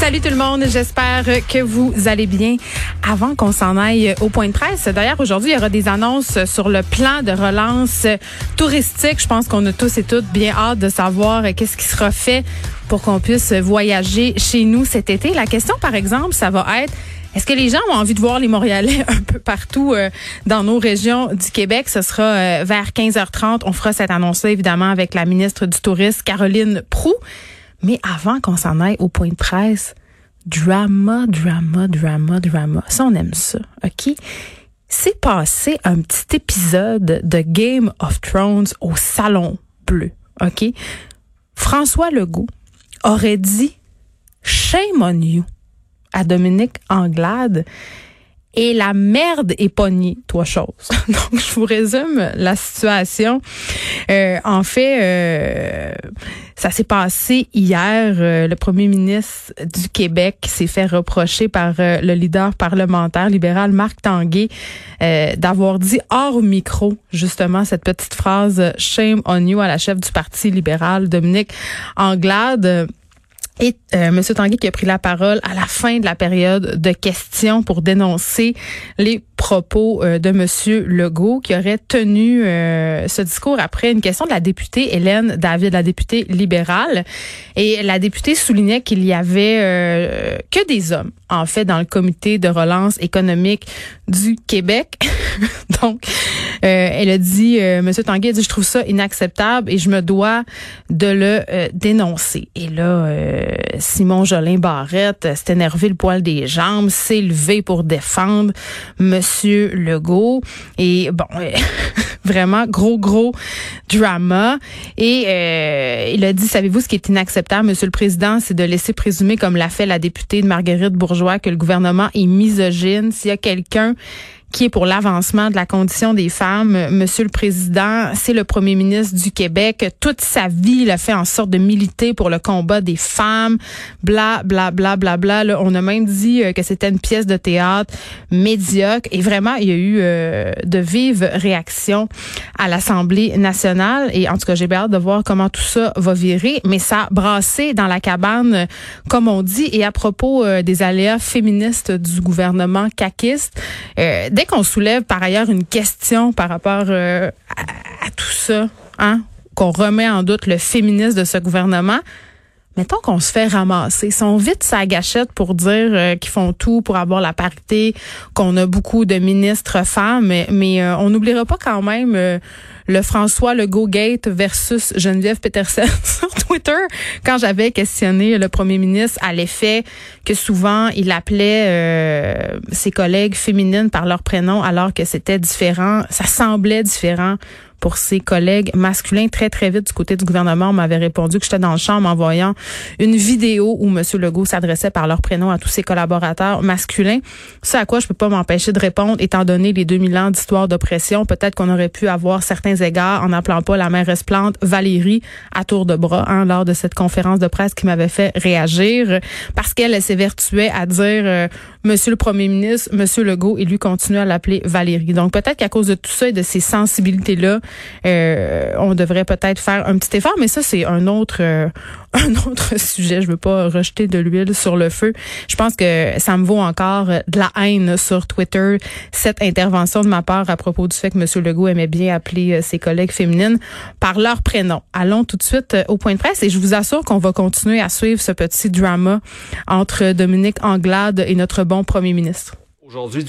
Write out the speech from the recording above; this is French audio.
Salut tout le monde, j'espère que vous allez bien. Avant qu'on s'en aille au point de presse, d'ailleurs aujourd'hui il y aura des annonces sur le plan de relance touristique. Je pense qu'on a tous et toutes bien hâte de savoir qu'est-ce qui sera fait pour qu'on puisse voyager chez nous cet été. La question par exemple, ça va être est-ce que les gens ont envie de voir les Montréalais un peu partout euh, dans nos régions du Québec? Ce sera euh, vers 15h30. On fera cette annonce-là, évidemment, avec la ministre du Tourisme, Caroline Prou. Mais avant qu'on s'en aille au point de presse, drama, drama, drama, drama. Ça, on aime ça, OK? C'est passé un petit épisode de Game of Thrones au Salon Bleu, OK? François Legault aurait dit « Shame on you » à Dominique Anglade et la merde est pognée, trois choses. Donc, je vous résume la situation. Euh, en fait, euh, ça s'est passé hier. Euh, le premier ministre du Québec s'est fait reprocher par le leader parlementaire libéral Marc Tanguay d'avoir dit hors micro, justement, cette petite phrase « Shame on you » à la chef du Parti libéral, Dominique Anglade. Et euh, M. Tanguy qui a pris la parole à la fin de la période de questions pour dénoncer les propos euh, de M. Legault qui aurait tenu euh, ce discours après une question de la députée Hélène David, la députée libérale. Et la députée soulignait qu'il y avait euh, que des hommes, en fait, dans le comité de relance économique du Québec. Donc, elle a dit, M. Tanguy a dit, je trouve ça inacceptable et je me dois de le dénoncer. Et là, Simon Jolin Barrette s'est énervé le poil des jambes, s'est levé pour défendre. Monsieur Legault. Et bon, vraiment gros, gros drama. Et euh, il a dit, savez-vous ce qui est inacceptable, Monsieur le Président, c'est de laisser présumer, comme l'a fait la députée de Marguerite Bourgeois, que le gouvernement est misogyne. S'il y a quelqu'un qui est pour l'avancement de la condition des femmes. Monsieur le Président, c'est le premier ministre du Québec. Toute sa vie, il a fait en sorte de militer pour le combat des femmes. Bla, bla, bla, bla, bla. Là, on a même dit euh, que c'était une pièce de théâtre médiocre. Et vraiment, il y a eu euh, de vives réactions à l'Assemblée nationale. Et en tout cas, j'ai hâte de voir comment tout ça va virer. Mais ça a brassé dans la cabane, comme on dit. Et à propos euh, des aléas féministes du gouvernement caquiste, dès qu'on soulève par ailleurs une question par rapport euh, à, tout ça, hein, qu'on remet en doute le féminisme de ce gouvernement, mettons qu'on se fait ramasser. Ils sont vite sa gâchette pour dire euh, qu'ils font tout pour avoir la parité, qu'on a beaucoup de ministres femmes, mais, euh, on n'oubliera pas quand même le François Legault Gate versus Geneviève Peterson sur Twitter quand j'avais questionné le premier ministre à l'effet que souvent il appelait euh, ses collègues féminines par leur prénom alors que c'était différent, ça semblait différent pour ses collègues masculins. Très, très vite, du côté du gouvernement, on m'avait répondu que j'étais dans le champ en voyant une vidéo où M. Legault s'adressait par leur prénom à tous ses collaborateurs masculins. Ce à quoi je peux pas m'empêcher de répondre, étant donné les 2000 ans d'histoire d'oppression. Peut-être qu'on aurait pu avoir certains égards en n'appelant pas la mère Esplante Valérie à tour de bras hein, lors de cette conférence de presse qui m'avait fait réagir parce qu'elle s'évertuait à dire euh, Monsieur le Premier ministre, Monsieur Legault, et lui continue à l'appeler Valérie. Donc peut-être qu'à cause de tout ça et de ces sensibilités-là, euh, on devrait peut-être faire un petit effort, mais ça c'est un autre euh, un autre sujet. Je veux pas rejeter de l'huile sur le feu. Je pense que ça me vaut encore de la haine sur Twitter cette intervention de ma part à propos du fait que M. Legault aimait bien appeler euh, ses collègues féminines par leur prénom. Allons tout de suite au point de presse et je vous assure qu'on va continuer à suivre ce petit drama entre Dominique Anglade et notre bon premier ministre. Aujourd'hui,